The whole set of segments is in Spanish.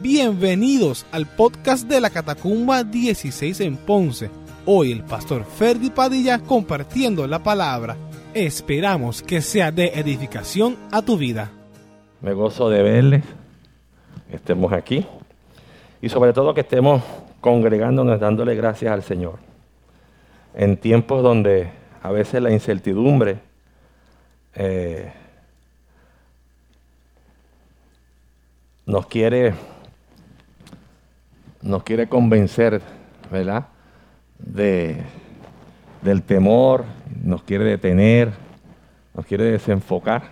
Bienvenidos al podcast de la Catacumba 16 en Ponce. Hoy el pastor Ferdi Padilla compartiendo la palabra. Esperamos que sea de edificación a tu vida. Me gozo de verles, estemos aquí y sobre todo que estemos congregándonos dándole gracias al Señor. En tiempos donde a veces la incertidumbre eh, nos quiere nos quiere convencer, ¿verdad? De, del temor, nos quiere detener, nos quiere desenfocar.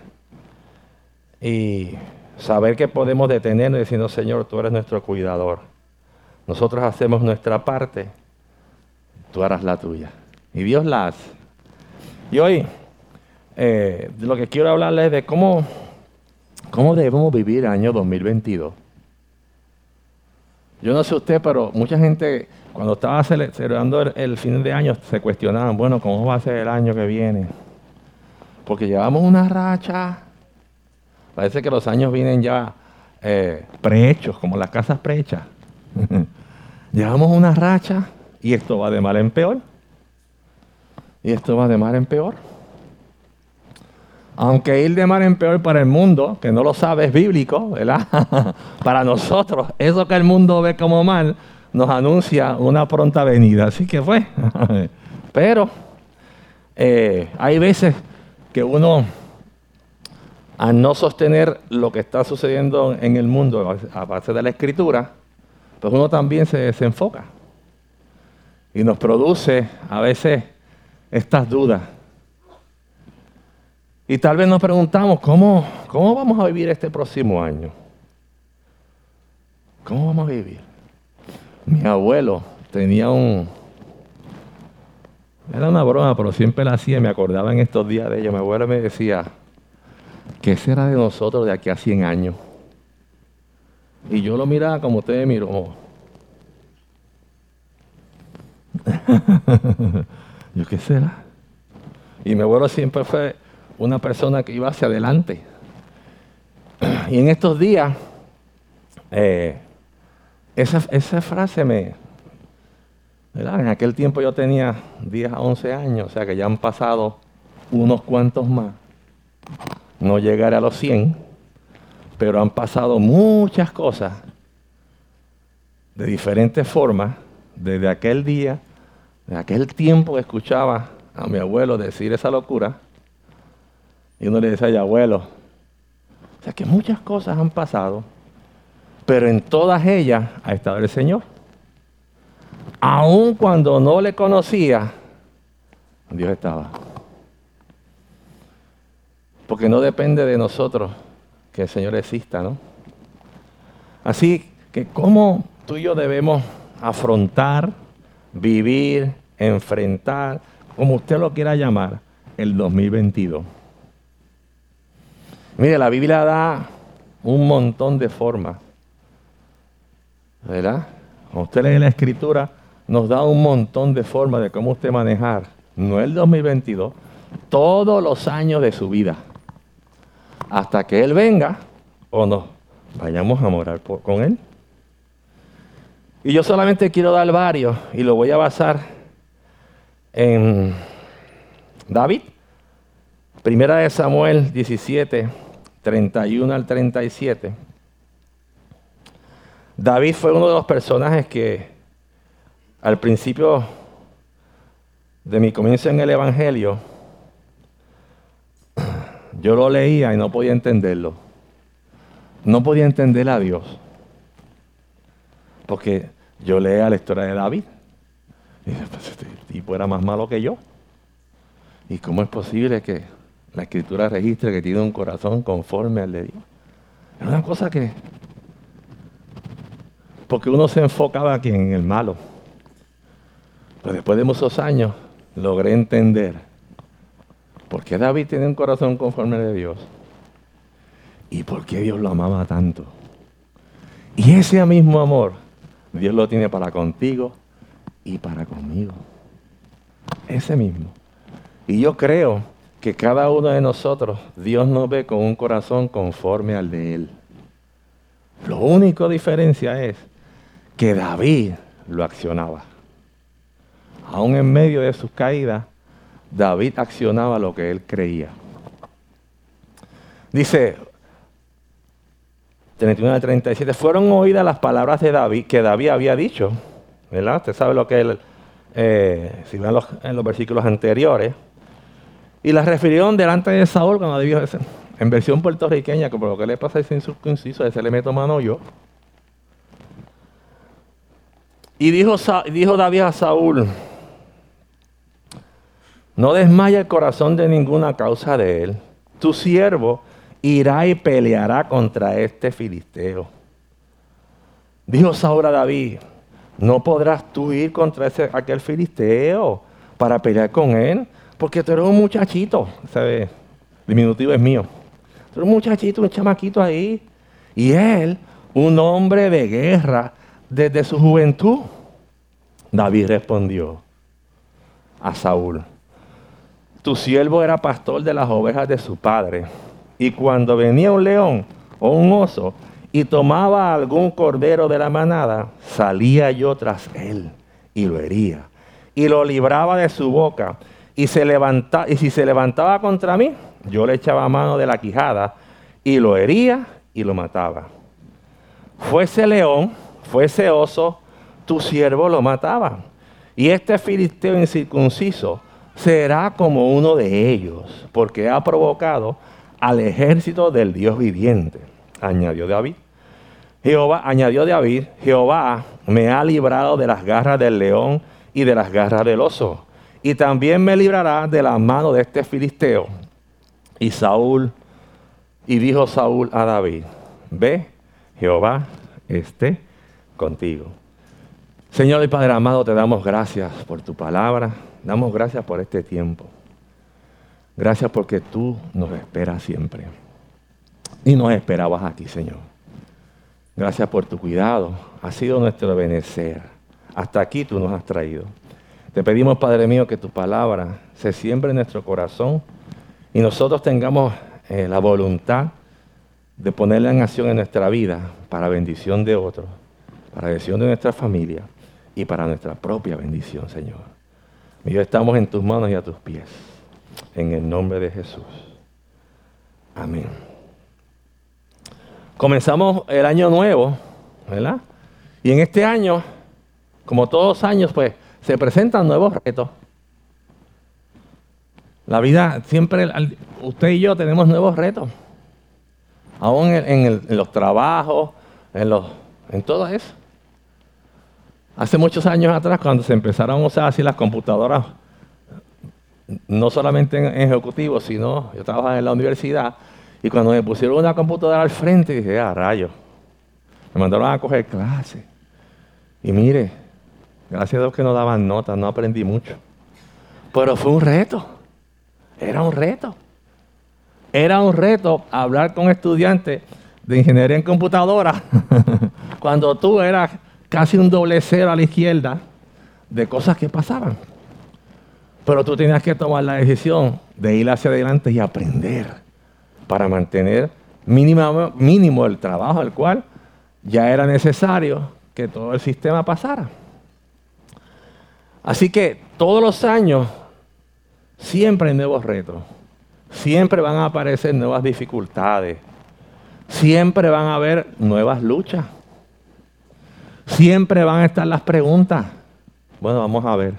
Y saber que podemos detenernos y decir, Señor, tú eres nuestro cuidador. Nosotros hacemos nuestra parte, tú harás la tuya. Y Dios la hace. Y hoy, eh, lo que quiero hablarles es de cómo, cómo debemos vivir el año 2022. Yo no sé usted, pero mucha gente cuando estaba celebrando el, fin de año se cuestionaban, bueno, ¿cómo va a ser el año que viene? Porque llevamos una racha. Parece que los años vienen ya eh, prehechos, como las casas prehechas. llevamos una racha y esto va de mal en peor. Y esto va de mal en peor. Aunque ir de mal en peor para el mundo, que no lo sabe, es bíblico, ¿verdad? para nosotros, eso que el mundo ve como mal, nos anuncia una pronta venida. Así que fue. Pero eh, hay veces que uno, al no sostener lo que está sucediendo en el mundo a base de la escritura, pues uno también se desenfoca. Y nos produce a veces estas dudas y tal vez nos preguntamos, ¿cómo, ¿cómo vamos a vivir este próximo año? ¿Cómo vamos a vivir? Mi abuelo tenía un... Era una broma, pero siempre la hacía, me acordaba en estos días de ella. Mi abuelo me decía, ¿qué será de nosotros de aquí a 100 años? Y yo lo miraba como usted me miró. yo, ¿qué será? Y mi abuelo siempre fue una persona que iba hacia adelante. Y en estos días, eh, esa, frase me... En aquel tiempo yo tenía 10 a 11 años, o sea que ya han pasado unos cuantos más. No llegaré a los 100, pero han pasado muchas cosas de diferentes formas desde aquel día, de aquel tiempo que escuchaba a mi abuelo decir esa locura y uno le decía, abuelo, o sea que muchas cosas han pasado, pero en todas ellas ha estado el Señor. Aun cuando no le conocía, Dios estaba. Porque no depende de nosotros que el Señor exista, ¿no? Así que cómo tú y yo debemos afrontar, vivir, enfrentar, como usted lo quiera llamar, el 2022. Mire, la Biblia da un montón de formas. ¿Verdad? Usted lee la escritura, nos da un montón de formas de cómo usted manejar, no el 2022, todos los años de su vida. Hasta que Él venga o nos vayamos a morar con Él. Y yo solamente quiero dar varios y lo voy a basar en David. Primera de Samuel 17, 31 al 37, David fue uno de los personajes que al principio de mi comienzo en el Evangelio, yo lo leía y no podía entenderlo. No podía entender a Dios. Porque yo leía la historia de David. Y pues este tipo era más malo que yo. ¿Y cómo es posible que la escritura registra que tiene un corazón conforme al de Dios. Es una cosa que... Porque uno se enfocaba aquí en el malo. Pero después de muchos años logré entender por qué David tiene un corazón conforme al de Dios y por qué Dios lo amaba tanto. Y ese mismo amor Dios lo tiene para contigo y para conmigo. Ese mismo. Y yo creo que cada uno de nosotros, Dios nos ve con un corazón conforme al de Él. Lo único diferencia es que David lo accionaba. Aún en medio de sus caídas, David accionaba lo que él creía. Dice 31 al 37, fueron oídas las palabras de David que David había dicho. ¿Verdad? Usted sabe lo que él, eh, si ven en los versículos anteriores. Y las refirieron delante de Saúl cuando David, en versión puertorriqueña, que por lo que le pasa a ese incircunciso, ese le meto mano yo. Y dijo, dijo David a Saúl, no desmaya el corazón de ninguna causa de él. Tu siervo irá y peleará contra este filisteo. Dijo Saúl a David, no podrás tú ir contra ese, aquel filisteo para pelear con él, porque tú eres un muchachito, ¿sabes? Diminutivo es mío. Tú eres un muchachito, un chamaquito ahí. Y él, un hombre de guerra desde su juventud. David respondió a Saúl, tu siervo era pastor de las ovejas de su padre, y cuando venía un león o un oso y tomaba algún cordero de la manada, salía yo tras él y lo hería, y lo libraba de su boca, y, se si se levantaba contra mí, yo le echaba mano de la quijada, y lo hería y lo mataba. Fuese león, fuese oso, tu siervo lo mataba. Y este filisteo incircunciso será como uno de ellos, porque ha provocado al ejército del Dios viviente. Añadió David. Jehová, añadió David, Jehová me ha librado de las garras del león y de las garras del oso. Y también me librará de la mano de este filisteo. Y Saúl, y dijo Saúl a David, ve, Jehová esté contigo. Señor y Padre amado, te damos gracias por tu palabra, damos gracias por este tiempo. Gracias porque tú nos esperas siempre. Y nos esperabas aquí, Señor. Gracias por tu cuidado. Ha sido nuestro benecer. Hasta aquí tú nos has traído. Te pedimos, Padre mío, que tu palabra se siembre en nuestro corazón y nosotros tengamos eh, la voluntad de ponerla en acción en nuestra vida para bendición de otros, para bendición de nuestra familia y para nuestra propia bendición, Señor. Y estamos en tus manos y a tus pies. En el nombre de Jesús. Amén. Comenzamos el año nuevo, ¿verdad? Y en este año, como todos los años, pues se presentan nuevos retos. La vida, siempre, usted y yo tenemos nuevos retos. Aún en, los trabajos, en, en todo eso. Hace muchos años atrás, cuando se empezaron a usar así las computadoras, no solamente en, ejecutivos, sino yo trabajaba en la universidad, y cuando me pusieron una computadora al frente, dije, ah, rayo, me mandaron a coger clases. Y mire, gracias a Dios que no daban notas, no aprendí mucho. Pero fue un reto, era un reto. Era un reto hablar con estudiantes de ingeniería en computadora cuando tú eras casi un doble cero a la izquierda de cosas que pasaban. Pero tú tenías que tomar la decisión de ir hacia adelante y aprender para mantener mínimo, mínimo el trabajo al cual ya era necesario que todo el sistema pasara. Así que todos los años siempre hay nuevos retos, siempre van a aparecer nuevas dificultades, siempre van a haber nuevas luchas. Siempre van a estar las preguntas. Bueno, vamos a ver.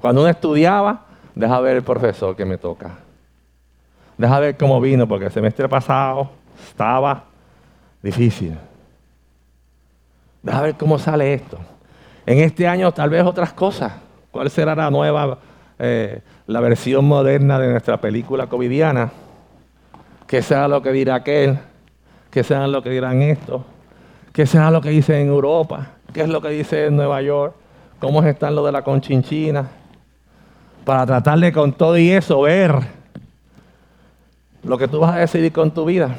Cuando uno estudiaba, deja ver el profesor que me toca. Deja ver cómo vino, porque el semestre pasado estaba difícil. Deja ver cómo sale esto. En este año tal vez otras cosas. ¿Cuál será la nueva, eh, la versión moderna de nuestra película covidiana? ¿Qué sea lo que dirá aquel? ¿Qué sea lo que dirán estos? ¿Qué será lo que dice en Europa? ¿Qué es lo que dice en Nueva York? ¿Cómo están lo de la conchinchina? Para tratarle con todo y eso ver lo que tú vas a decidir con tu vida.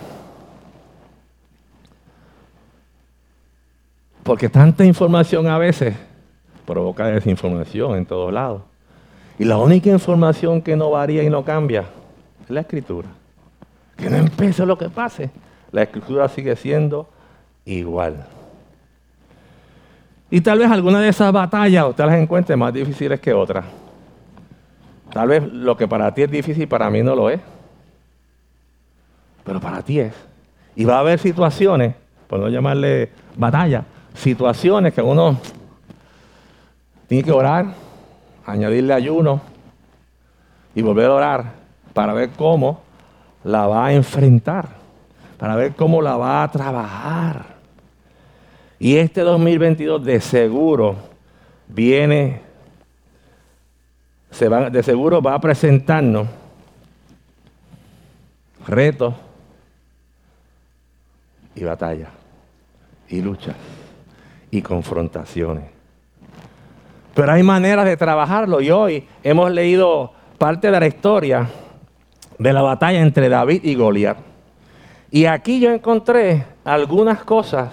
Porque tanta información a veces provoca desinformación en todos lados. Y la única información que no varía y no cambia es la escritura. Que no empiece lo que pase. La escritura sigue siendo igual. Y tal vez alguna de esas batallas usted las encuentre más difíciles que otras. Tal vez lo que para ti es difícil, para mí no lo es. Pero para ti es. Y va a haber situaciones, por no llamarle batalla, situaciones que uno tiene que orar, añadirle ayuno y volver a orar para ver cómo la va a enfrentar, para ver cómo la va a trabajar. Y este 2022 de seguro viene, de seguro va a presentarnos retos y batallas y luchas y confrontaciones. Pero hay maneras de trabajarlo y hoy hemos leído parte de la historia de la batalla entre David y Goliat. Y aquí yo encontré algunas cosas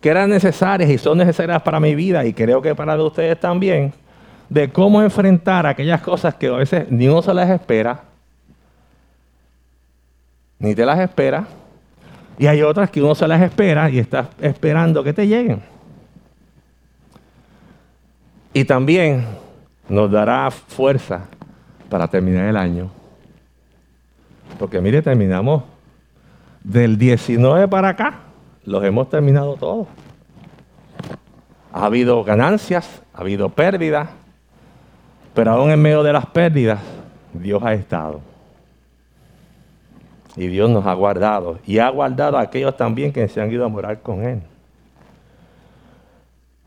que eran necesarias y son necesarias para mi vida y creo que para de ustedes también, de cómo enfrentar aquellas cosas que a veces ni uno se las espera, ni te las espera, y hay otras que uno se las espera y está esperando que te lleguen. Y también nos dará fuerza para terminar el año. Porque mire, terminamos del 19 para acá, los hemos terminado todos. Ha habido ganancias, ha habido pérdidas, pero aún en medio de las pérdidas, Dios ha estado. Y Dios nos ha guardado. Y ha guardado a aquellos también que se han ido a morar con Él.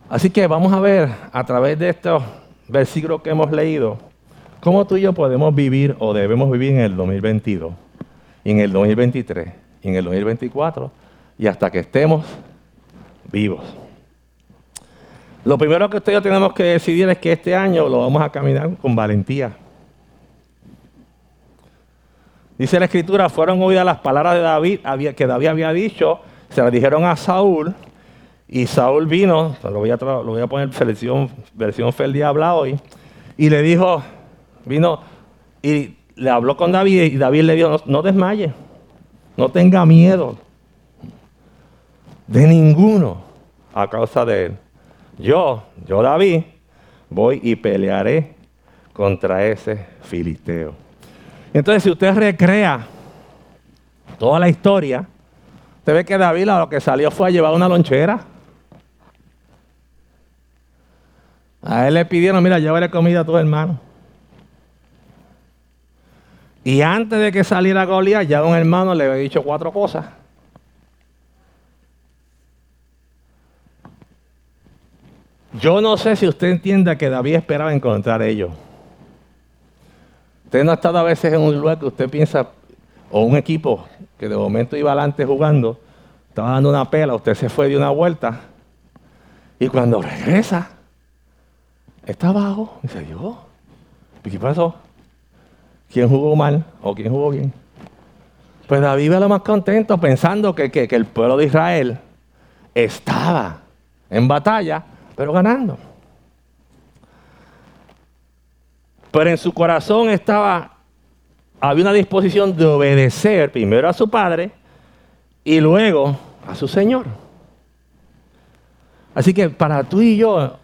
Así que vamos a ver a través de estos versículos que hemos leído, cómo tú y yo podemos vivir o debemos vivir en el 2022, en el 2023, en el 2024 y hasta que estemos vivos. Lo primero que ustedes tenemos que decidir es que este año lo vamos a caminar con valentía. Dice la escritura, fueron oídas las palabras de David que David había dicho, se las dijeron a Saúl, y Saúl vino, lo voy a, lo voy a poner versión, versión Fel habla hoy, y le dijo, vino y le habló con David y David le dijo, no, no desmaye, no tenga miedo de ninguno a causa de él. Yo, yo David, voy y pelearé contra ese filisteo. Entonces, si usted recrea toda la historia, usted ve que David lo que salió fue a llevar una lonchera. A él le pidieron, mira, llévale comida a tu hermano. Y antes de que saliera Goliat, ya un hermano le había dicho cuatro cosas. Yo no sé si usted entienda que David esperaba encontrar ellos. Usted no ha estado a veces en un lugar que usted piensa, o un equipo que de momento iba adelante jugando, estaba dando una pela, usted se fue de una vuelta, y cuando regresa, está abajo. Dice, yo, ¿qué pasó? ¿Quién jugó mal o quién jugó bien? Pues David va lo más contento pensando que, que el pueblo de Israel estaba en batalla, pero ganando. Pero en su corazón estaba, había una disposición de obedecer primero a su padre y luego a su Señor. Así que para tú y yo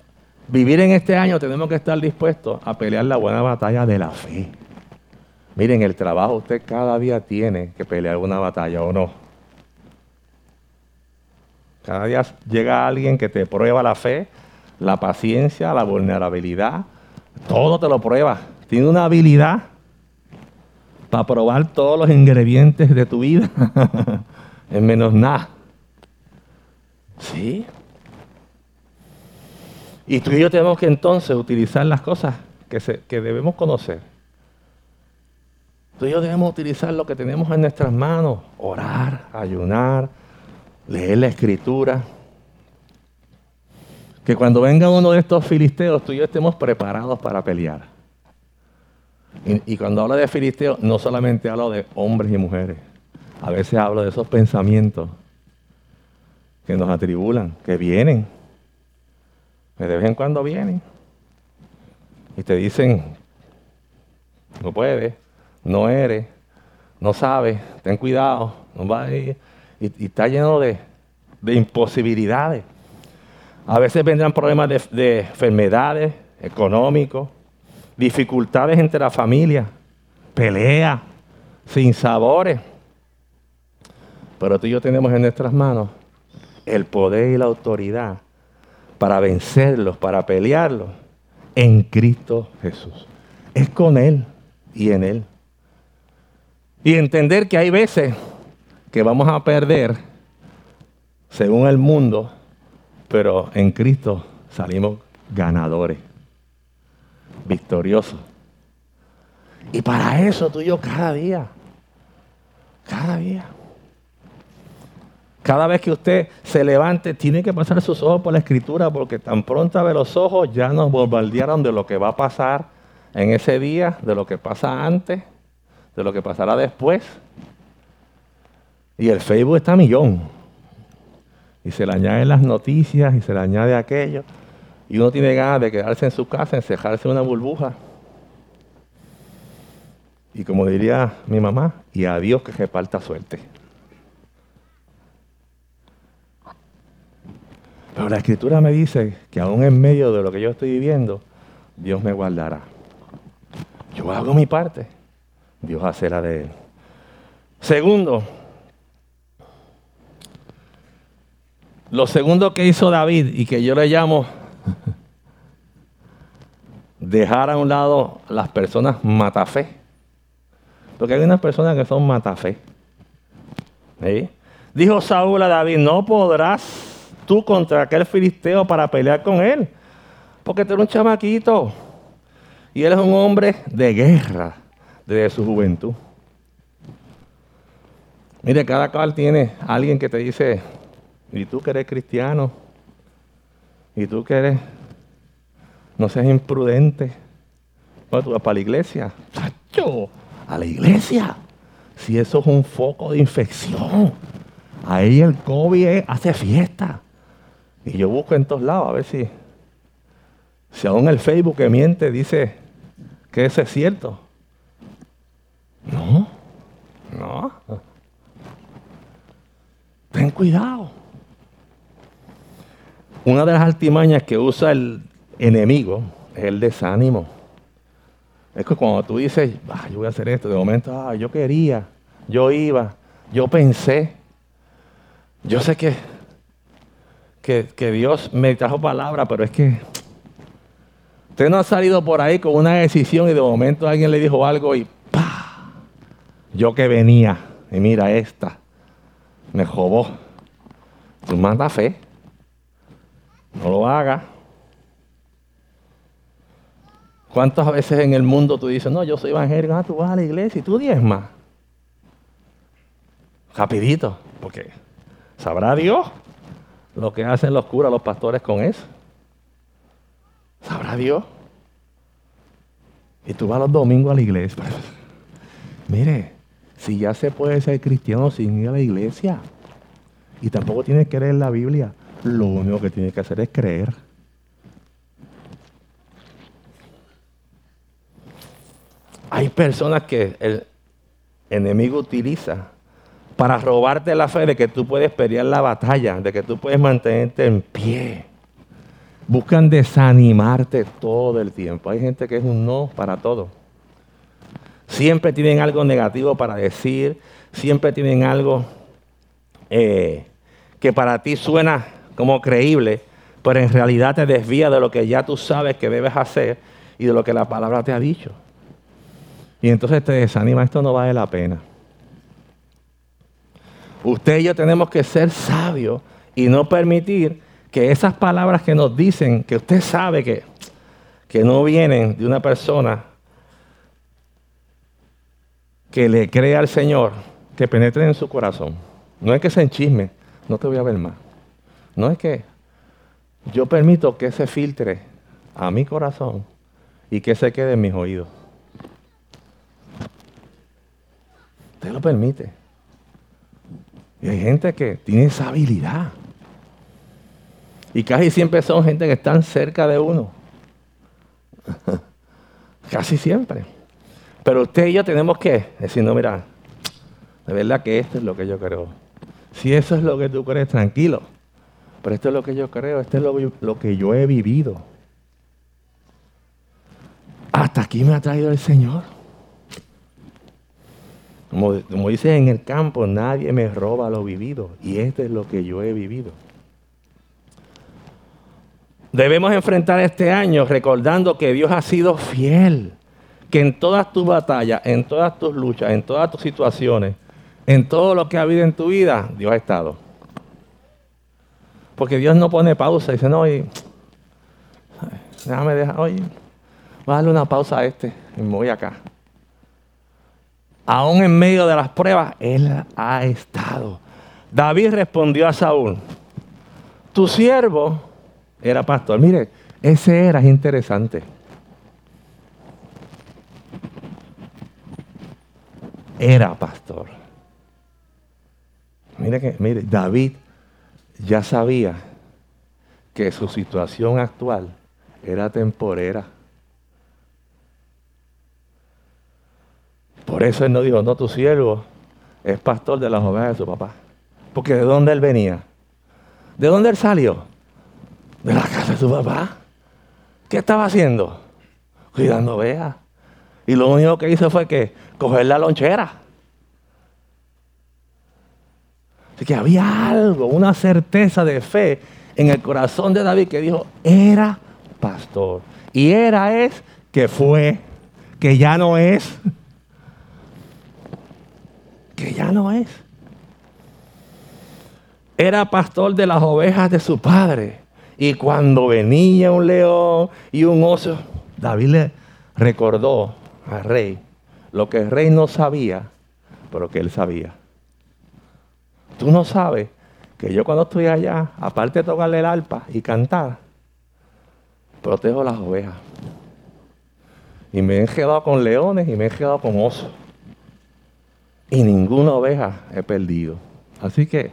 vivir en este año tenemos que estar dispuestos a pelear la buena batalla de la fe. Miren, el trabajo usted cada día tiene que pelear una batalla o no. Cada día llega alguien que te prueba la fe, la paciencia, la vulnerabilidad, todo te lo prueba. Tiene una habilidad para probar todos los ingredientes de tu vida. en menos nada. ¿Sí? Y tú y yo tenemos que entonces utilizar las cosas que, que debemos conocer. Tú y yo debemos utilizar lo que tenemos en nuestras manos. Orar, ayunar, leer la escritura, que cuando venga uno de estos filisteos, tú y yo estemos preparados para pelear. Y, cuando hablo de filisteos, no solamente hablo de hombres y mujeres. A veces hablo de esos pensamientos que nos atribulan, que vienen. De vez en cuando vienen. Y te dicen, no puedes, no eres, no sabes, ten cuidado, no va a ir. Y, está lleno de de imposibilidades. A veces vendrán problemas de, de enfermedades, económicos, dificultades entre la familia, peleas, sin sabores. Pero tú y yo tenemos en nuestras manos el poder y la autoridad para vencerlos, para pelearlos en Cristo Jesús. Es con Él y en Él. Y entender que hay veces que vamos a perder según el mundo, pero en Cristo salimos ganadores, victoriosos. Y para eso tú y yo cada día, cada día. Cada vez que usted se levante, tiene que pasar sus ojos por la escritura, porque tan pronto abre los ojos ya nos bombardearon de lo que va a pasar en ese día, de lo que pasa antes, de lo que pasará después. Y el Facebook está a millón. Y se le añaden las noticias y se le añade aquello. Y uno tiene ganas de quedarse en su casa, encejarse en una burbuja. Y como diría mi mamá, y a Dios que reparta suerte. Pero la escritura me dice que aún en medio de lo que yo estoy viviendo, Dios me guardará. Yo hago mi parte, Dios hace la de él. Segundo, lo segundo que hizo David y que yo le llamo dejar a un lado las personas matafe. Porque hay unas personas que son matafe. Dijo Saúl a David, no podrás tú contra aquel filisteo para pelear con él. Porque tú eres un chamaquito. Y él es un hombre de guerra desde su juventud. Mire, cada cual tiene alguien que te dice, y tú que eres cristiano, y tú que eres, no seas imprudente. Bueno, tú vas para la iglesia. ¡Chacho! A la iglesia. Si eso es un foco de infección. Ahí el COVID hace fiesta. Y yo busco en todos lados a ver si, si aún el Facebook que miente dice que eso es cierto. No, no. Ten cuidado. Una de las altimañas que usa el enemigo es el desánimo. Es que cuando tú dices, ah, yo voy a hacer esto, de momento, ah, yo quería, yo iba, yo pensé, yo sé que que, Dios me trajo palabra, pero es que usted no ha salido por ahí con una decisión y de momento alguien le dijo algo y ¡pa! Yo que venía, y mira esta, me jobó. Tú manda fe. No lo hagas. ¿Cuántas veces en el mundo tú dices, no, yo soy evangélico, ah, tú vas a la iglesia y tú diezmas? Rapidito, porque sabrá Dios lo que hacen los curas, los pastores con eso. ¿Sabrá Dios? Y tú vas los domingos a la iglesia. Mire, si ya se puede ser cristiano sin ir a la iglesia, y tampoco tienes que leer la Biblia, lo único que tienes que hacer es creer. Hay personas que el enemigo utiliza para robarte la fe de que tú puedes pelear la batalla, de que tú puedes mantenerte en pie. Buscan desanimarte todo el tiempo. Hay gente que es un no para todo. Siempre tienen algo negativo para decir, siempre tienen algo eh, que para ti suena como creíble, pero en realidad te desvía de lo que ya tú sabes que debes hacer y de lo que la palabra te ha dicho. Y entonces te desanima, esto no vale la pena. Usted y yo tenemos que ser sabios y no permitir que esas palabras que nos dicen, que usted sabe que, que no vienen de una persona que le crea al Señor, que penetren en su corazón. No es que se enchisme, no te voy a ver más. No es que yo permito que se filtre a mi corazón y que se quede en mis oídos. Usted lo permite. Y hay gente que tiene esa habilidad. Y casi siempre son gente que están cerca de uno. casi siempre. Pero usted y yo tenemos que decir, no, mira, de verdad que esto es lo que yo creo. Si eso es lo que tú crees, tranquilo. pero esto es lo que yo creo, esto es lo, lo que yo he vivido. Hasta aquí me ha traído el Señor. Como, como, dice en el campo, nadie me roba lo vivido. Y esto es lo que yo he vivido. Debemos enfrentar este año recordando que Dios ha sido fiel. Que en todas tus batallas, en todas tus luchas, en todas tus situaciones, en todo lo que ha habido en tu vida, Dios ha estado. Porque Dios no pone pausa y dice, no, y, déjame dejar, oye, voy a darle una pausa a este y me voy acá. Aún en medio de las pruebas, Él ha estado. David respondió a Saúl, tu siervo era pastor. Mire, ese era interesante. Era pastor. Mire que, mire, David ya sabía que su situación actual era temporera. Por eso él no dijo, no, tu siervo es pastor de las ovejas de su papá. Porque ¿de dónde él venía? ¿De dónde él salió? De la casa de su papá. ¿Qué estaba haciendo? Cuidando ovejas. Y lo único que hizo fue que coger la lonchera. Así que había algo, una certeza de fe en el corazón de David que dijo, era pastor. Y era es que fue, que ya no es que ya no es. Era pastor de las ovejas de su padre. Y cuando venía un león y un oso, David le recordó al rey lo que el rey no sabía, pero que él sabía. Tú no sabes que yo cuando estoy allá, aparte de tocarle el arpa y cantar, protejo las ovejas. Y me he quedado con leones y me he quedado con osos y ninguna oveja he perdido. Así que,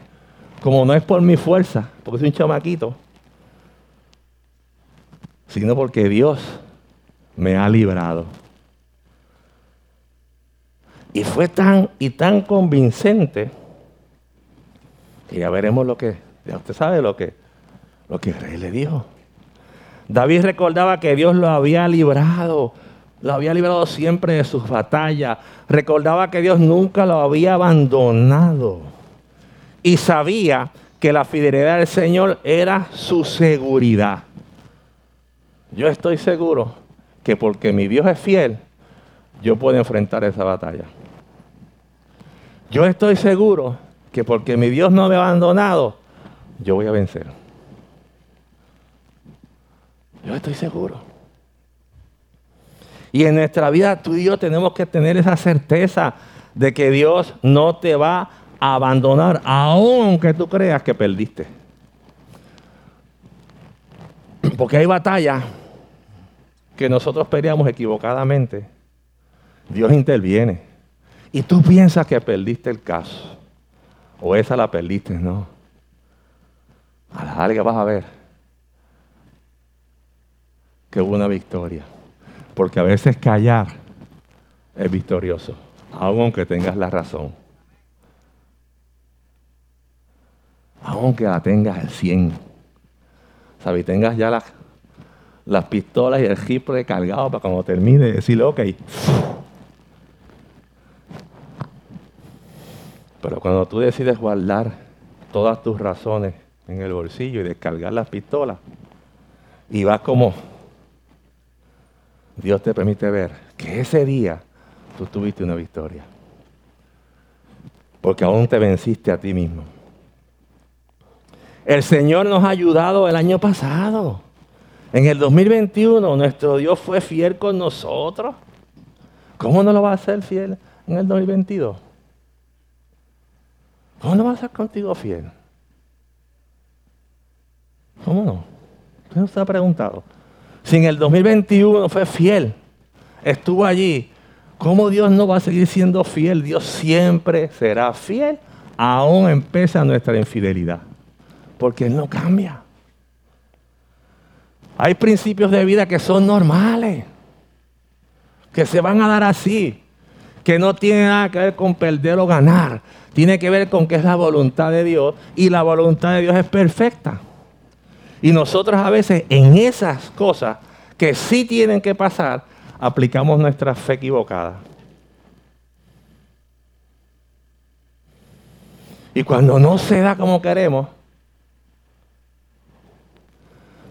como no es por mi fuerza, porque soy un chamaquito, sino porque Dios me ha librado. Y fue tan y tan convincente que ya veremos lo que, ya usted sabe lo que, lo que rey le dijo. David recordaba que Dios lo había librado lo había librado siempre de sus batallas. Recordaba que Dios nunca lo había abandonado. Y sabía que la fidelidad del Señor era su seguridad. Yo estoy seguro que porque mi Dios es fiel, yo puedo enfrentar esa batalla. Yo estoy seguro que porque mi Dios no me ha abandonado, yo voy a vencer. Yo estoy seguro. Y en nuestra vida tú y yo tenemos que tener esa certeza de que Dios no te va a abandonar, aunque tú creas que perdiste. Porque hay batallas que nosotros peleamos equivocadamente. Dios interviene. Y tú piensas que perdiste el caso. O esa la perdiste, no. A la larga vas a ver que hubo una victoria. Porque a veces callar es victorioso, aunque tengas la razón. Aunque la tengas al 100. ¿Sabes? Tengas ya las, las pistolas y el rifle cargado para cuando termine decirle, ok. Pero cuando tú decides guardar todas tus razones en el bolsillo y descargar las pistolas, y vas como Dios te permite ver que ese día tú tuviste una victoria. Porque aún te venciste a ti mismo. El Señor nos ha ayudado el año pasado. En el 2021 nuestro Dios fue fiel con nosotros. ¿Cómo no lo va a hacer fiel en el 2022? ¿Cómo no va a ser contigo fiel? ¿Cómo no? ¿Usted no se ha preguntado? Si en el 2021 fue fiel, estuvo allí, ¿cómo Dios no va a seguir siendo fiel? Dios siempre será fiel, aún empieza nuestra infidelidad, porque Él no cambia. Hay principios de vida que son normales, que se van a dar así, que no tienen nada que ver con perder o ganar, tiene que ver con que es la voluntad de Dios y la voluntad de Dios es perfecta. Y nosotros a veces en esas cosas que sí tienen que pasar, aplicamos nuestra fe equivocada. Y cuando no se da como queremos,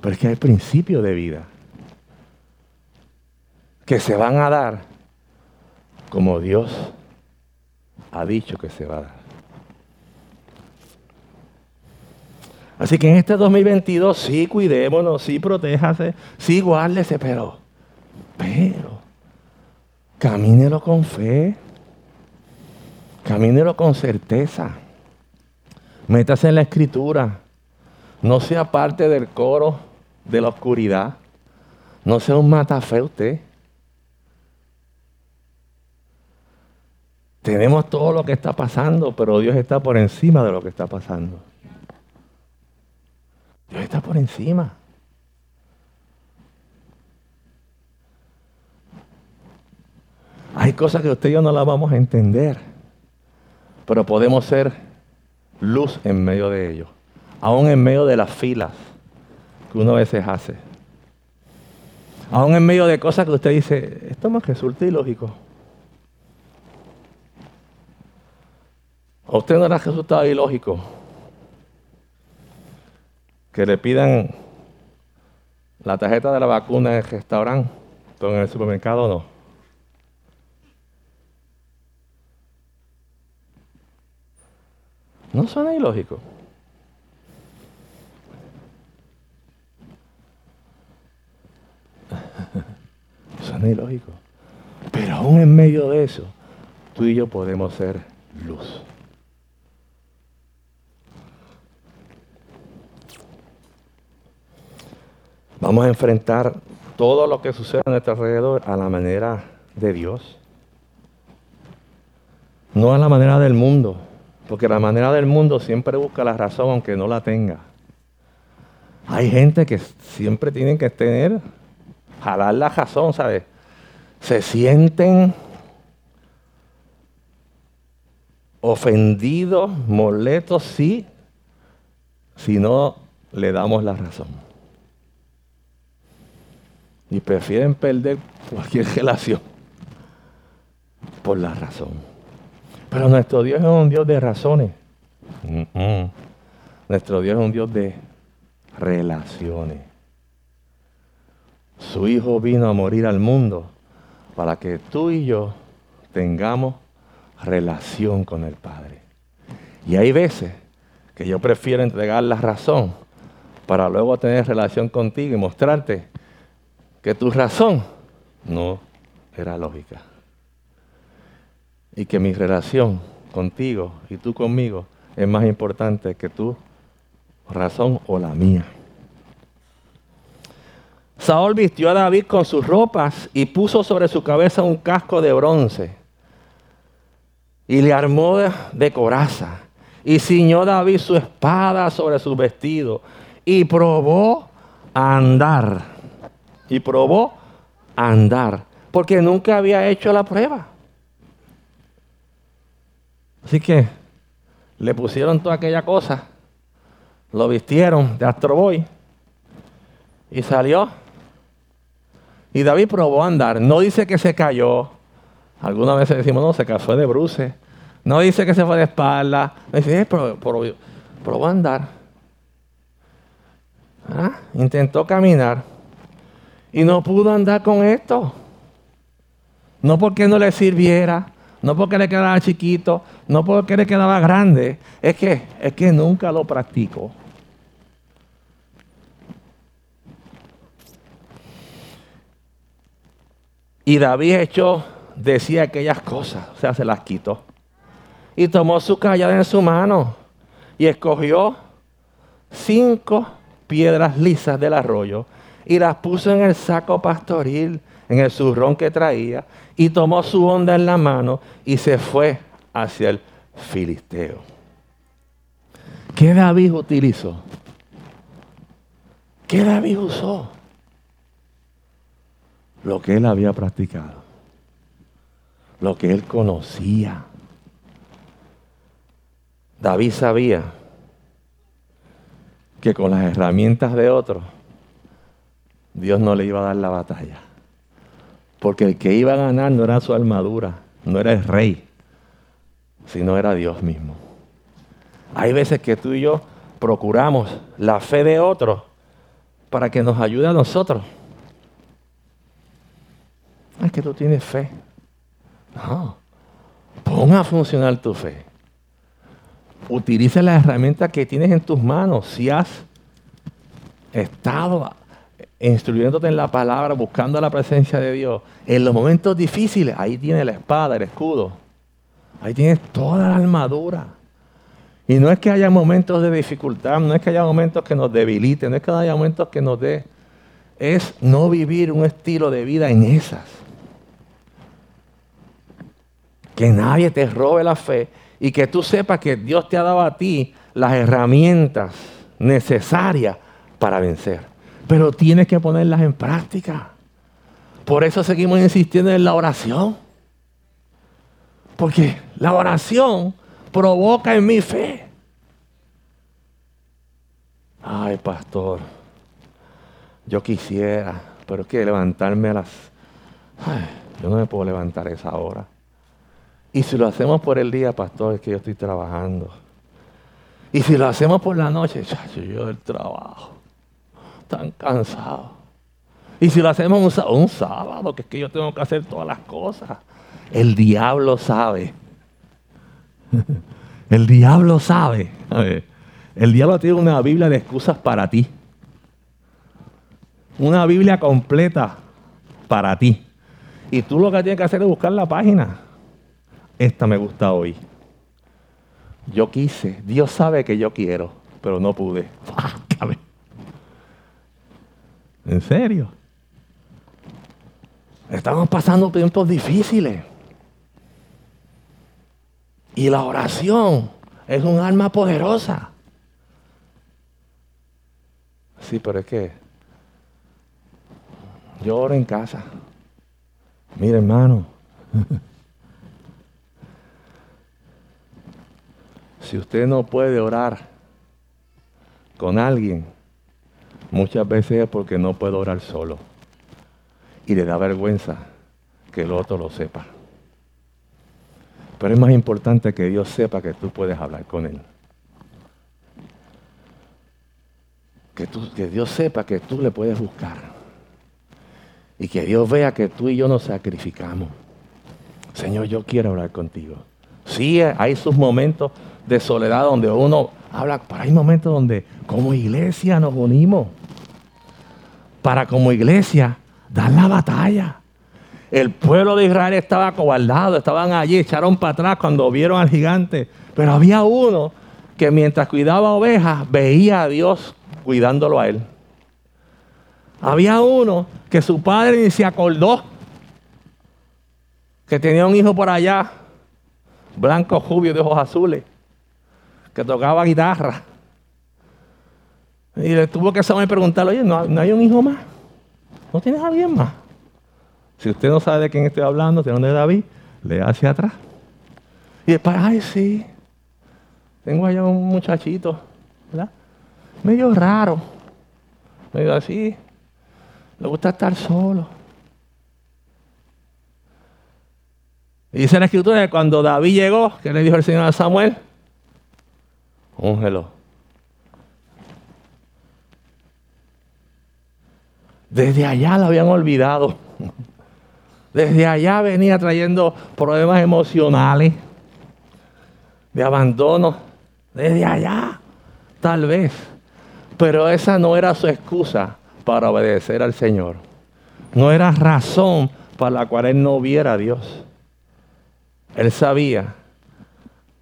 pero es que hay principio de vida que se van a dar como Dios ha dicho que se va a dar. Así que en este 2022 sí cuidémonos, sí protéjase, sí guárdese, pero, pero, camínelo con fe, camínelo con certeza, métase en la escritura, no sea parte del coro de la oscuridad, no sea un matafe usted. Tenemos todo lo que está pasando, pero Dios está por encima de lo que está pasando. Dios está por encima. Hay cosas que usted y yo no las vamos a entender, pero podemos ser luz en medio de ellos, aún en medio de las filas que uno a veces hace, aún en medio de cosas que usted dice, esto me resulta ilógico. ¿A usted no le ha resultado ilógico que le pidan la tarjeta de la vacuna en el restaurante, pero en el supermercado no? No suena ilógico. suena ilógico. Pero aún en medio de eso, tú y yo podemos ser luz. Vamos a enfrentar todo lo que sucede a nuestro alrededor a la manera de Dios. No a la manera del mundo, porque la manera del mundo siempre busca la razón aunque no la tenga. Hay gente que siempre tienen que tener, jalar la razón, ¿sabes? Se sienten ofendidos, molestos, sí, si no le damos la razón y prefieren perder cualquier relación por la razón. Pero nuestro Dios es un Dios de razones. Nuestro Dios es un Dios de relaciones. Su Hijo vino a morir al mundo para que tú y yo tengamos relación con el Padre. Y hay veces que yo prefiero entregar la razón para luego tener relación contigo y mostrarte que tu razón no era lógica. Y que mi relación contigo y tú conmigo es más importante que tu razón o la mía. Saúl vistió a David con sus ropas y puso sobre su cabeza un casco de bronce y le armó de coraza y ciñó David su espada sobre su vestido y probó a andar y probó a andar, porque nunca había hecho la prueba. Así que le pusieron toda aquella cosa, lo vistieron de astroboy y salió. Y David probó a andar. No dice que se cayó. Algunas veces decimos, no, se casó de bruces. No dice que se fue de espalda. Dice, eh, probó, a andar. ¿Ah? Intentó caminar. Y no pudo andar con esto. No porque no le sirviera, no porque le quedaba chiquito, no porque le quedaba grande. Es que, es que nunca lo practicó. Y David echó, decía aquellas cosas, o sea, se las quitó. Y tomó su callada en su mano y escogió cinco piedras lisas del arroyo y las puso en el saco pastoril, en el zurrón que traía, y tomó su onda en la mano y se fue hacia el filisteo. ¿Qué David utilizó? ¿Qué David usó? Lo que él había practicado, lo que él conocía. David sabía que con las herramientas de otros, Dios no le iba a dar la batalla. Porque el que iba a ganar no era su armadura, no era el rey, sino era Dios mismo. Hay veces que tú y yo procuramos la fe de otros para que nos ayude a nosotros. Es que tú tienes fe. No. Pon a funcionar tu fe. Utiliza las herramientas que tienes en tus manos. Si has estado instruyéndote en la palabra, buscando la presencia de Dios, en los momentos difíciles, ahí tienes la espada, el escudo. Ahí tienes toda la armadura. Y no es que haya momentos de dificultad, no es que haya momentos que nos debiliten, no es que haya momentos que nos dé. Es no vivir un estilo de vida en esas. Que nadie te robe la fe y que tú sepas que Dios te ha dado a ti las herramientas necesarias para vencer. Pero tienes que ponerlas en práctica. Por eso seguimos insistiendo en la oración. Porque la oración provoca en mi fe. Ay, pastor, yo quisiera, pero es que levantarme a las... Ay, yo no me puedo levantar a esa hora. Y si lo hacemos por el día, pastor, es que yo estoy trabajando. Y si lo hacemos por la noche, chacho, yo del trabajo, tan cansado. Y si lo hacemos un, sábado, que es que yo tengo que hacer todas las cosas. El diablo sabe El diablo sabe. el diablo tiene una Biblia de excusas para ti. Una Biblia completa para ti. Y tú lo que tienes que hacer es buscar la página. Esta me gusta hoy. Yo quise. Dios sabe que yo quiero, pero no pude. ¿En serio? Estamos pasando tiempos difíciles. Y la oración es un arma poderosa. Sí, pero es que yo oro en casa. Mire, hermano. si usted no puede orar con alguien, muchas veces es porque no puede orar solo. Y le da vergüenza que el otro lo sepa. Pero es más importante que Dios sepa que tú puedes hablar con Él. Que, que Dios sepa que tú le puedes buscar. Y que Dios vea que tú y yo nos sacrificamos. Señor, yo quiero hablar contigo. Sí, hay sus momentos de soledad donde uno habla, pero hay momentos donde como iglesia nos unimos. Para como iglesia dar la batalla. El pueblo de Israel estaba acobardado, estaban allí, echaron para atrás cuando vieron al gigante. Pero había uno que mientras cuidaba ovejas veía a Dios cuidándolo a él. Había uno que su padre ni se acordó que tenía un hijo por allá, blanco, jubio, de ojos azules, que tocaba guitarra. Y le tuvo que saber preguntarle, oye, ¿no, ¿no hay un hijo más? ¿No tienes alguien más? Si usted no sabe de quién estoy hablando, de dónde es David, le hacia atrás. Y después, ay, sí, tengo allá un muchachito, ¿verdad? Medio raro, medio así, le gusta estar solo. Y dice la escritura que cuando David llegó, ¿qué le dijo el Señor a Samuel? Úngelo. Desde allá lo habían olvidado. Desde allá venía trayendo problemas emocionales, de abandono. Desde allá, tal vez. Pero esa no era su excusa para obedecer al Señor. No era razón para la cual él no viera a Dios. Él sabía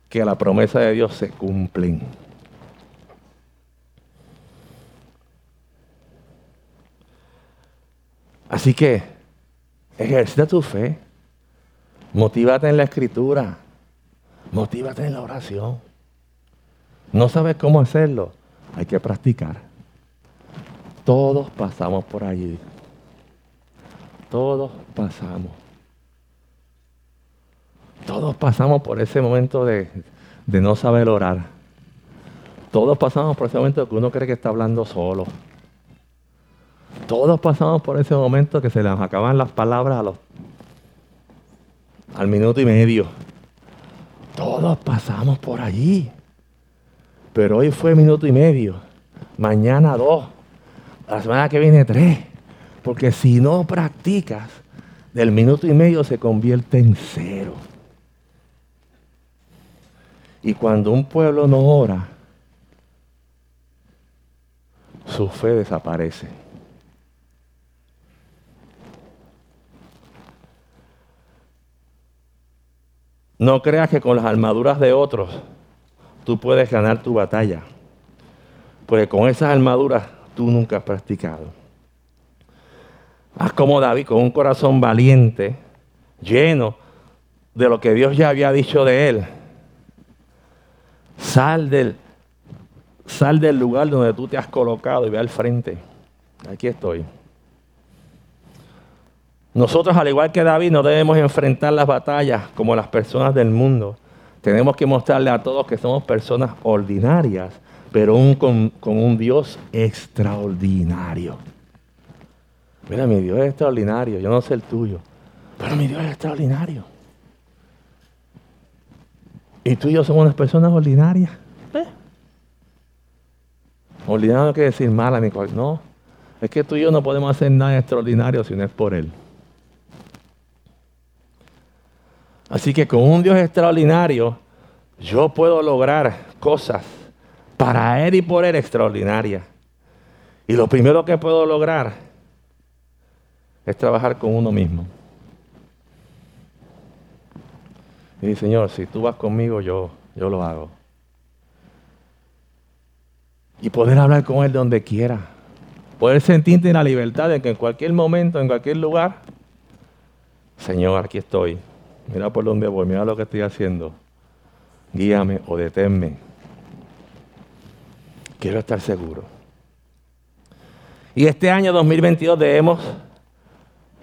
que la promesa de Dios se cumplen. Así que Ejercita tu fe. Motívate en la escritura. Motívate en la oración. No sabes cómo hacerlo. Hay que practicar. Todos pasamos por allí. Todos pasamos. Todos pasamos por ese momento de, de no saber orar. Todos pasamos por ese momento que uno cree que está hablando solo. Todos pasamos por ese momento que se les acaban las palabras a los, al minuto y medio. Todos pasamos por allí. Pero hoy fue minuto y medio. Mañana dos. La semana que viene tres. Porque si no practicas, del minuto y medio se convierte en cero. Y cuando un pueblo no ora, su fe desaparece. No creas que con las armaduras de otros tú puedes ganar tu batalla. Porque con esas armaduras tú nunca has practicado. Haz como David, con un corazón valiente, lleno de lo que Dios ya había dicho de él. Sal del, sal del lugar donde tú te has colocado y ve al frente. Aquí estoy. Nosotros, al igual que David, no debemos enfrentar las batallas como las personas del mundo. Tenemos que mostrarle a todos que somos personas ordinarias, pero con, un Dios extraordinario. Mira, mi Dios es extraordinario, yo no sé el tuyo, pero mi Dios es extraordinario. Y tú y yo somos unas personas ordinarias. ¿Eh? Ordinario no quiere decir mala ni cual. No, es que tú y yo no podemos hacer nada extraordinario si no es por Él. Así que con un Dios extraordinario, yo puedo lograr cosas para Él y por Él extraordinarias. Y lo primero que puedo lograr es trabajar con uno mismo. Y Señor, si tú vas conmigo, yo, yo lo hago. Y poder hablar con Él donde quiera. Poder sentirte en la libertad de que en cualquier momento, en cualquier lugar, Señor, aquí estoy mira por dónde voy, mira lo que estoy haciendo. Guíame o deténme. Quiero estar seguro. Y este año 2022 debemos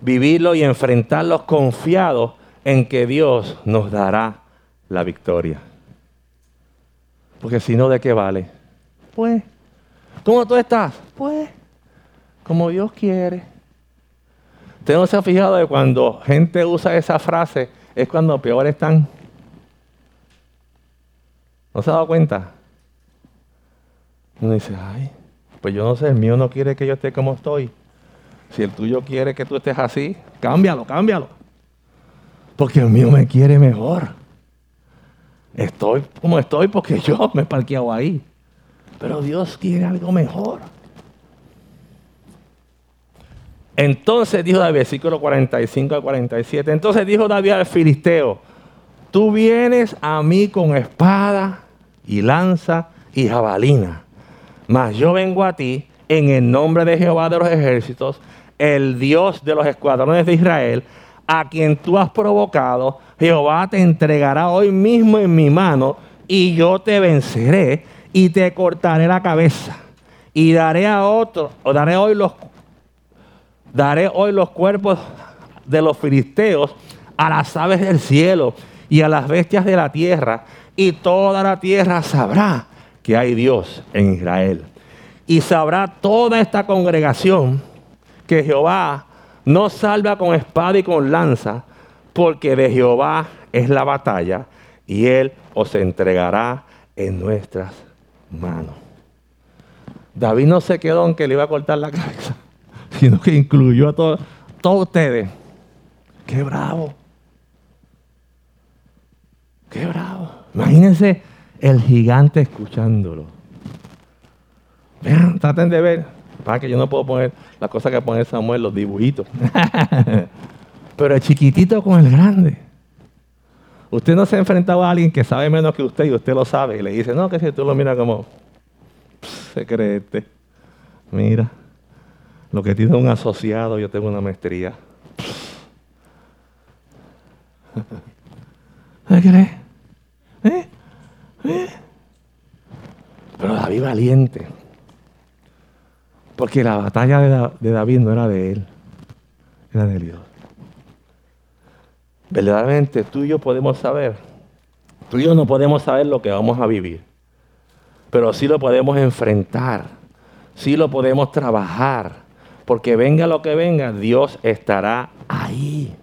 vivirlo y enfrentarlo confiados en que Dios nos dará la victoria. Porque si no, ¿de qué vale? Pues, ¿cómo tú estás? Pues, como Dios quiere. Usted no se ha fijado de cuando gente usa esa frase, es cuando peor están. ¿No se ha dado cuenta? Uno dice, ay, pues yo no sé, el mío no quiere que yo esté como estoy. Si el tuyo quiere que tú estés así, cámbialo, cámbialo. Porque el mío me quiere mejor. Estoy como estoy porque yo me he parqueado ahí. Pero Dios quiere algo mejor. Entonces dijo David, versículo 45 al 47, entonces dijo David al filisteo, tú vienes a mí con espada y lanza y jabalina, mas yo vengo a ti en el nombre de Jehová de los ejércitos, el Dios de los escuadrones de Israel, a quien tú has provocado, Jehová te entregará hoy mismo en mi mano y yo te venceré y te cortaré la cabeza y daré a otro, o daré hoy los daré hoy los cuerpos de los filisteos a las aves del cielo y a las bestias de la tierra, y toda la tierra sabrá que hay Dios en Israel. Y sabrá toda esta congregación que Jehová no salva con espada y con lanza, porque de Jehová es la batalla, y él os entregará en nuestras manos. David no se quedó en que le iba a cortar la cabeza sino que incluyó a todos, todos ustedes. ¡Qué bravo! ¡Qué bravo! Imagínense el gigante escuchándolo. Vean, traten de ver. Para que yo no puedo poner las cosas que pone Samuel, los dibujitos. Pero el chiquitito con el grande. Usted no se ha enfrentado a alguien que sabe menos que usted y usted lo sabe y le dice, no, que si tú lo miras como, se cree este. Mira. Lo que tiene un asociado, yo tengo una maestría. ¿Qué crees? ¿Eh? ¿Eh? Pero David valiente. Porque la batalla de, de David no era de él, era de Dios. Verdaderamente tú y yo podemos saber, tú y yo no podemos saber lo que vamos a vivir. pero sí lo podemos enfrentar, sí lo podemos trabajar, porque venga lo que venga, Dios estará ahí.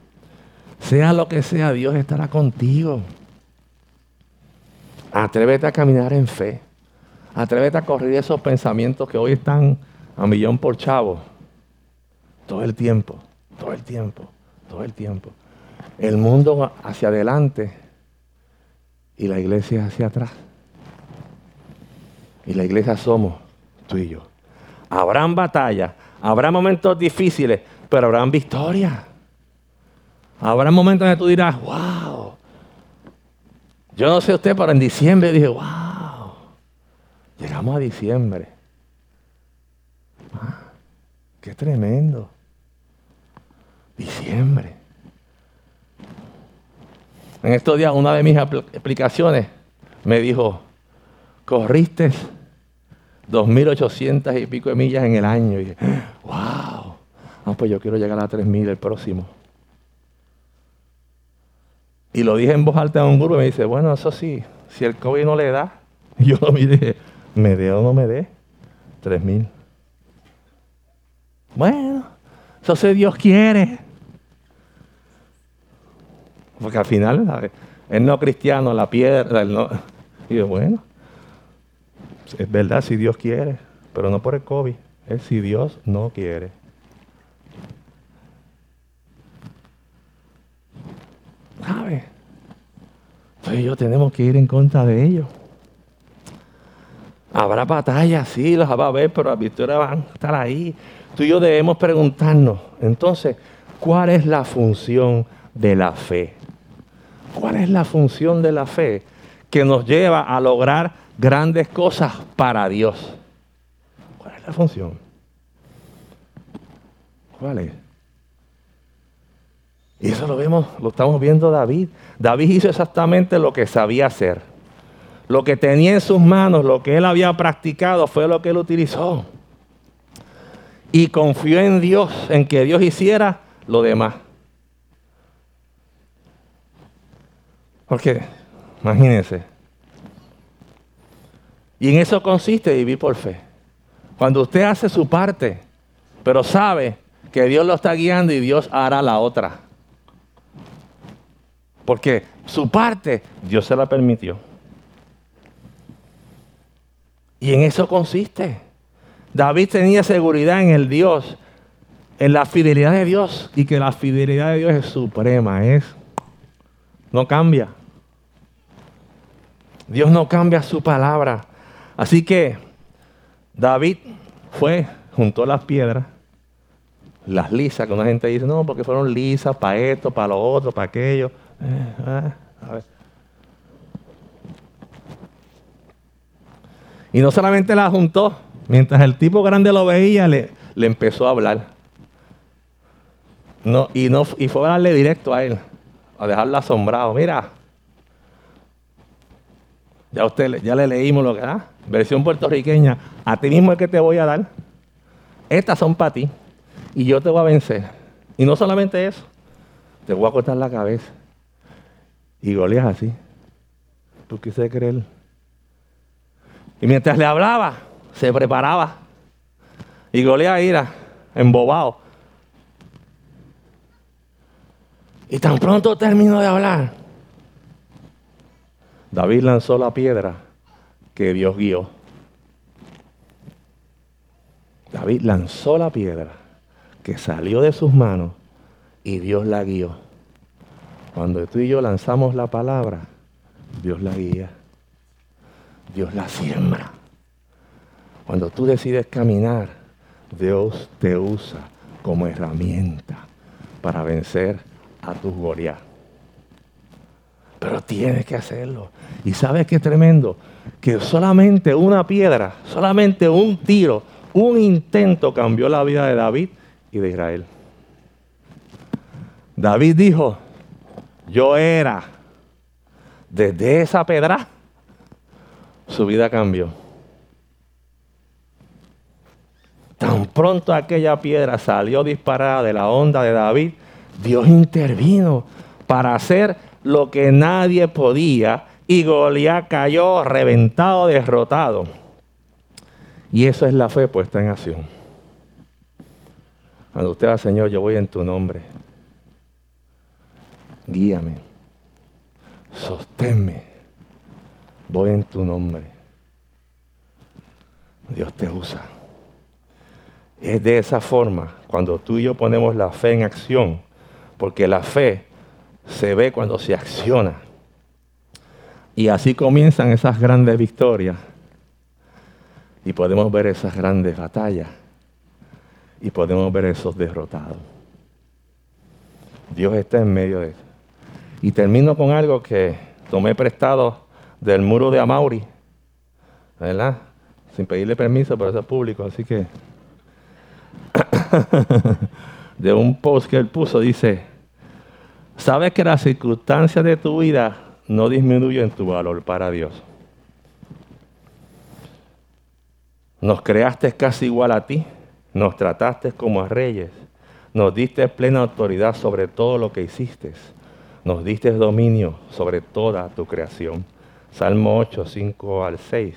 Sea lo que sea, Dios estará contigo. Atrévete a caminar en fe. Atrévete a correr esos pensamientos que hoy están a millón por chavo. Todo el tiempo, todo el tiempo, todo el tiempo. El mundo hacia adelante y la iglesia hacia atrás. Y la iglesia somos tú y yo. Habrán batallas, habrá momentos difíciles, pero habrán victorias. Habrá momentos en que tú dirás, wow. Yo no sé usted, pero en diciembre dije, wow. Llegamos a diciembre. Ah, qué tremendo. Diciembre. En estos días una de mis explicaciones me dijo, corriste 2.800 y pico de millas en el año. Y wow. Ah, pues yo quiero llegar a 3.000 el próximo. Y lo dije en voz alta en un grupo y me dice, bueno, eso sí, si el COVID no le da, yo lo miré, ¿me dé o no me dé? 3.000. Bueno, eso si Dios quiere. Porque al final, el no cristiano, la piedra, el no. Y yo, bueno, es verdad si Dios quiere, pero no por el COVID, es si Dios no quiere. ¿Sabe? Entonces yo tenemos que ir en contra de ellos. Habrá batallas, sí, las va a haber, pero las victorias van a estar ahí. Tú y yo debemos preguntarnos, entonces, ¿cuál es la función de la fe? ¿Cuál es la función de la fe que nos lleva a lograr grandes cosas para Dios? ¿Cuál es la función? ¿Cuál es? Y eso lo vemos, lo estamos viendo David. David hizo exactamente lo que sabía hacer. Lo que tenía en sus manos, lo que él había practicado, fue lo que él utilizó. Y confió en Dios, en que Dios hiciera lo demás. Porque, imagínense. Y en eso consiste vivir por fe. Cuando usted hace su parte, pero sabe que Dios lo está guiando y Dios hará la otra. Porque su parte Dios se la permitió. Y en eso consiste. David tenía seguridad en el Dios, en la fidelidad de Dios, y que la fidelidad de Dios es suprema, es, no cambia. Dios no cambia su palabra. Así que David fue, juntó las piedras, las lisas, que una gente dice, no, porque fueron lisas para esto, para lo otro, para aquello. Eh, ah, y no solamente las juntó, mientras el tipo grande lo veía, le, le empezó a hablar. No, y, no, y fue a hablarle directo a él, a dejarlo asombrado. Mira, ya usted ya le leímos lo que da. Versión puertorriqueña. A ti mismo es que te voy a dar. Estas son para ti. Y yo te voy a vencer. Y no solamente eso. Te voy a cortar la cabeza. Y Goliat así. ¿Tú quise creer? Y mientras le hablaba, se preparaba. Y Goliat era embobado. Y tan pronto terminó de hablar David lanzó la piedra que Dios guió. David lanzó la piedra que salió de sus manos y Dios la guió. Cuando tú y yo lanzamos la palabra, Dios la guía. Dios la siembra. Cuando tú decides caminar, Dios te usa como herramienta para vencer a tus Goliat. Pero tienes que hacerlo. Y sabes qué tremendo, que solamente una piedra, solamente un tiro, un intento cambió la vida de David y de Israel. David dijo, yo era, desde esa pedra, su vida cambió. Tan pronto aquella piedra salió disparada de la onda de David, Dios intervino para hacer lo que nadie podía y Goliat cayó reventado, derrotado. Y eso es la fe puesta en acción. Cuando usted va, Señor, yo voy en tu nombre. Guíame. Sosténme. Voy en tu nombre. Dios te usa. Es de esa forma cuando tú y yo ponemos la fe en acción, porque la fe se ve cuando se acciona. Y así comienzan esas grandes victorias. Y podemos ver esas grandes batallas. Y podemos ver esos derrotados. Dios está en medio de eso. Y termino con algo que tomé prestado del muro de Amauri. ¿Verdad? Sin pedirle permiso, pero eso es público, así que. de un post que él puso, dice: Sabes que las circunstancias de tu vida no disminuyen tu valor para Dios. Nos creaste casi igual a ti, nos trataste como a reyes, nos diste plena autoridad sobre todo lo que hiciste, nos diste dominio sobre toda tu creación. Salmo 8, 5 al 6,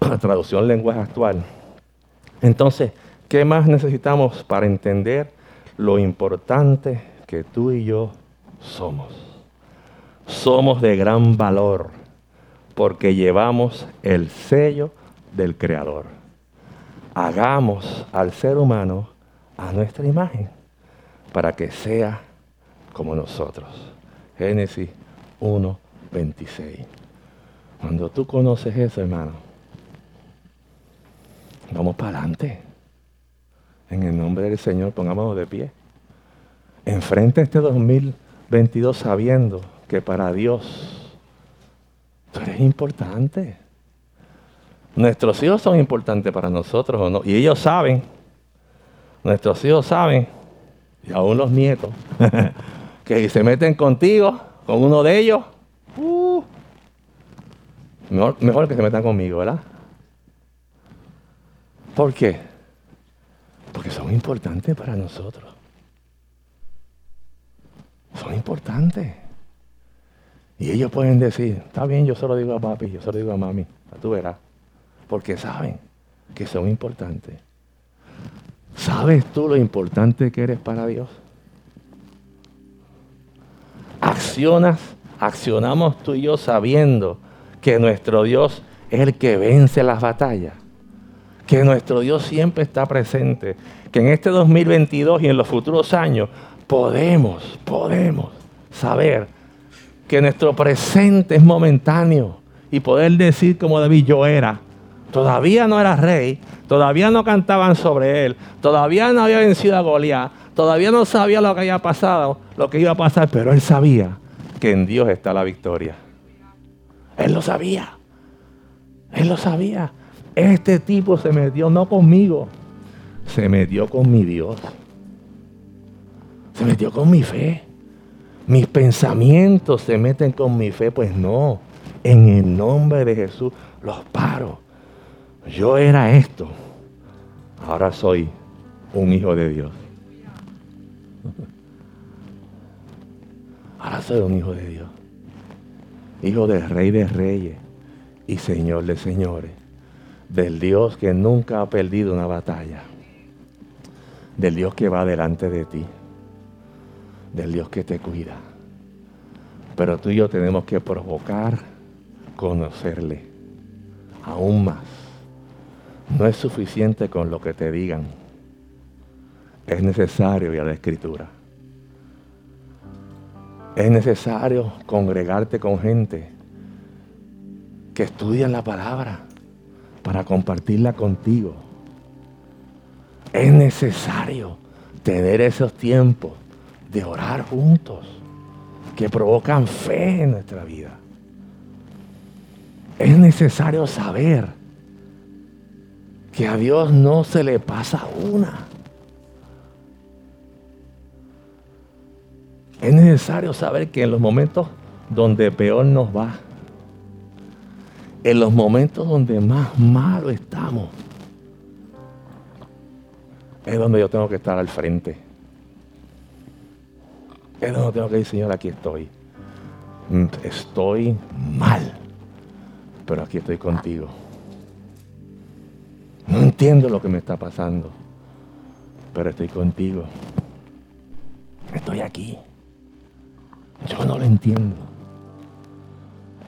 traducción lenguaje actual. Entonces, ¿qué más necesitamos para entender lo importante que tú y yo somos? Somos de gran valor porque llevamos el sello del Creador. Hagamos al ser humano a nuestra imagen para que sea como nosotros. Génesis 1, 26. Cuando tú conoces eso, hermano, vamos para adelante. En el nombre del Señor, pongámonos de pie. Enfrente este 2022 sabiendo que para Dios tú eres importante. Nuestros hijos son importantes para nosotros o no. Y ellos saben, nuestros hijos saben, y aún los nietos, que si se meten contigo, con uno de ellos, uh, mejor, mejor que se metan conmigo, ¿verdad? ¿Por qué? Porque son importantes para nosotros. Son importantes. Y ellos pueden decir, está bien, yo se lo digo a papi, yo se lo digo a mami, tú verás porque saben que son importantes. ¿Sabes tú lo importante que eres para Dios? Accionas, accionamos tú y yo sabiendo que nuestro Dios es el que vence las batallas, que nuestro Dios siempre está presente, que en este 2022 y en los futuros años podemos, podemos saber que nuestro presente es momentáneo y poder decir como David, yo era, Todavía no era rey, todavía no cantaban sobre él, todavía no había vencido a Goliat, todavía no sabía lo que había pasado, lo que iba a pasar, pero él sabía que en Dios está la victoria. Él lo sabía. Él lo sabía. Este tipo se metió no conmigo, se metió con mi Dios. Se metió con mi fe. Mis pensamientos se meten con mi fe, pues no. En el nombre de Jesús los paro yo era esto, ahora soy un hijo de Dios. Ahora soy un hijo de Dios. Hijo del rey de reyes y señor de señores. Del Dios que nunca ha perdido una batalla. Del Dios que va delante de ti. Del Dios que te cuida. Pero tú y yo tenemos que provocar conocerle aún más no es suficiente con lo que te digan. Es necesario ir a la escritura. Es necesario congregarte con gente que estudian la palabra para compartirla contigo. Es necesario tener esos tiempos de orar juntos que provocan fe en nuestra vida. Es necesario saber que a Dios no se le pasa una. Es necesario saber que en los momentos donde peor nos va, en los momentos donde más malo estamos, es donde yo tengo que estar al frente. Es donde tengo que decir, Señor, aquí estoy. mm, estoy mal, pero aquí estoy contigo. No entiendo lo que me está pasando, pero estoy contigo. Estoy aquí. Yo no lo entiendo,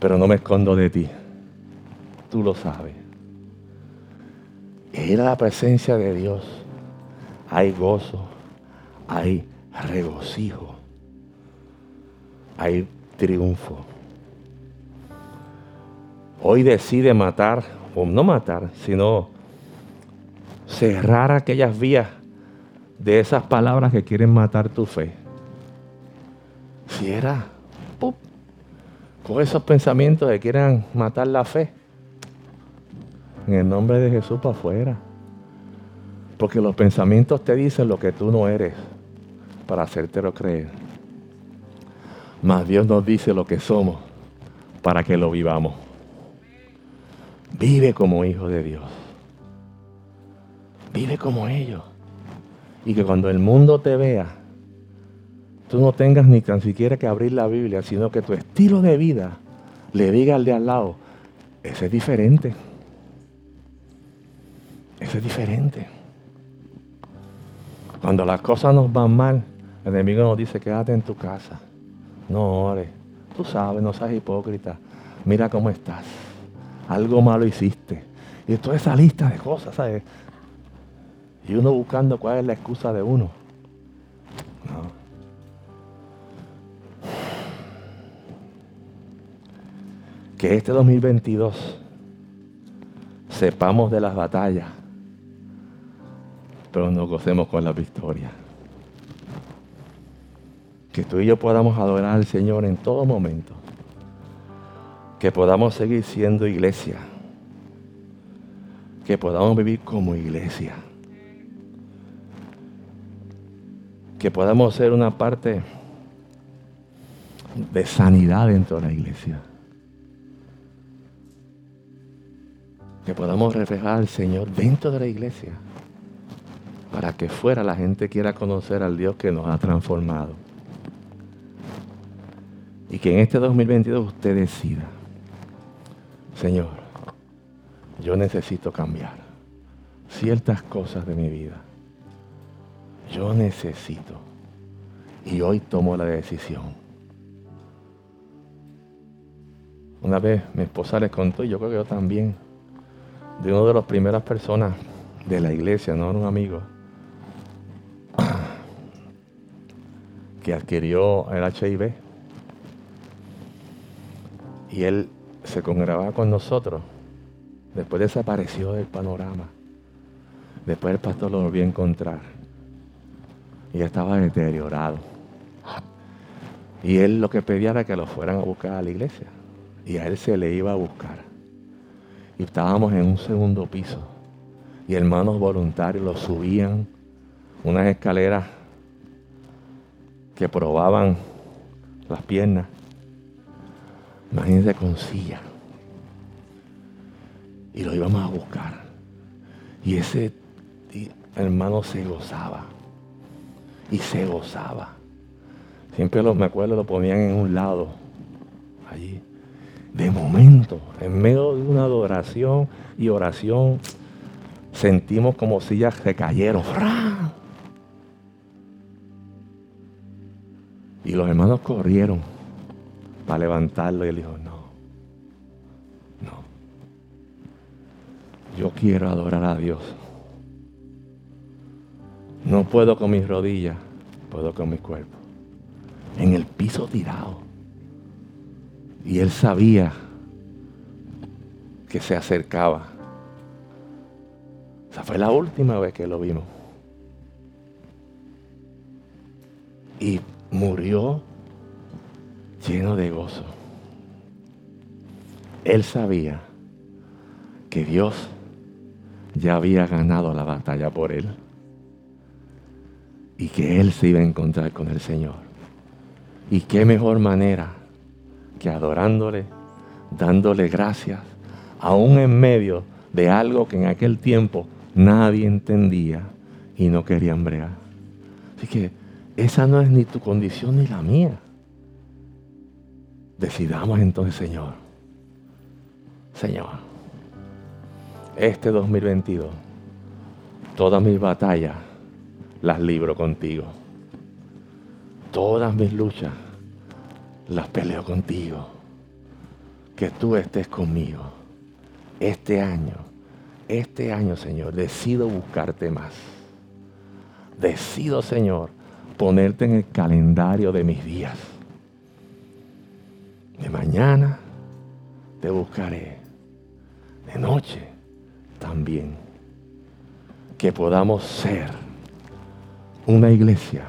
pero no me escondo de ti. Tú lo sabes. Ir a la presencia de Dios hay gozo, hay regocijo, hay triunfo. Hoy decide matar, o no matar, sino cerrar aquellas vías de esas palabras que quieren matar tu fe. Si era con esos pensamientos que quieren matar la fe, en el nombre de Jesús para afuera. Porque los pensamientos te dicen lo que tú no eres para hacértelo creer. Mas Dios nos dice lo que somos para que lo vivamos. Vive como hijo de Dios. Vive como ellos. Y que cuando el mundo te vea, tú no tengas ni tan siquiera que abrir la Biblia, sino que tu estilo de vida le diga al de al lado, ese es diferente. Ese es diferente. Cuando las cosas nos van mal, el enemigo nos dice, quédate en tu casa. No ores. Tú sabes, no seas hipócrita. Mira cómo estás. Algo malo hiciste. Y toda esa lista de cosas, ¿sabes? Y uno buscando cuál es la excusa de uno. No. Que este 2022 sepamos de las batallas, pero nos gocemos con la victoria. Que tú y yo podamos adorar al Señor en todo momento. Que podamos seguir siendo iglesia. Que podamos vivir como iglesia. que podamos ser una parte de sanidad dentro de la iglesia. Que podamos reflejar al Señor dentro de la iglesia para que fuera la gente quiera conocer al Dios que nos ha transformado. Y que en este 2022 usted decida, Señor, yo necesito cambiar ciertas cosas de mi vida yo necesito. Y hoy tomo la decisión. Una vez mi esposa les contó, y yo creo que yo también, de una de las primeras personas de la iglesia, no era un amigo, que adquirió el HIV. Y él se congregaba con nosotros. Después desapareció del panorama. Después el pastor lo volvió a encontrar y estaba deteriorado. Y él lo que pedía era que lo fueran a buscar a la iglesia. Y a él se le iba a buscar. Y estábamos en un segundo piso. Y hermanos voluntarios lo subían unas escaleras que probaban las piernas. Imagínense con silla. Y lo íbamos a buscar. Y ese hermano se gozaba y se gozaba. Siempre lo, me acuerdo, lo ponían en un lado, allí. De momento, en medio de una adoración y oración, sentimos como si ya se cayeron. Y los hermanos corrieron para levantarlo y él dijo, no, no. Yo quiero adorar a Dios. No puedo con mis rodillas, puedo con mi cuerpo. En el piso tirado. Y él sabía que se acercaba. Esa fue la última vez que lo vimos. Y murió lleno de gozo. Él sabía que Dios ya había ganado la batalla por él y que él se iba a encontrar con el Señor. Y qué mejor manera que adorándole, dándole gracias, aún en medio de algo que en aquel tiempo nadie entendía y no quería bregar. Así que esa no es ni tu condición ni la mía. Decidamos entonces, Señor, Señor, este 2022, todas mis batallas las libro contigo. Todas mis luchas las peleo contigo. Que tú estés conmigo. Este año, este año, Señor, decido buscarte más. Decido, Señor, ponerte en el calendario de mis días. De mañana te buscaré. De noche también. Que podamos ser una iglesia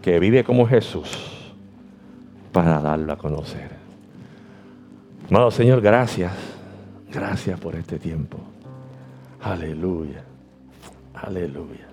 que vive como Jesús para darlo a conocer. Amado Señor, gracias. Gracias por este tiempo. Aleluya. Aleluya.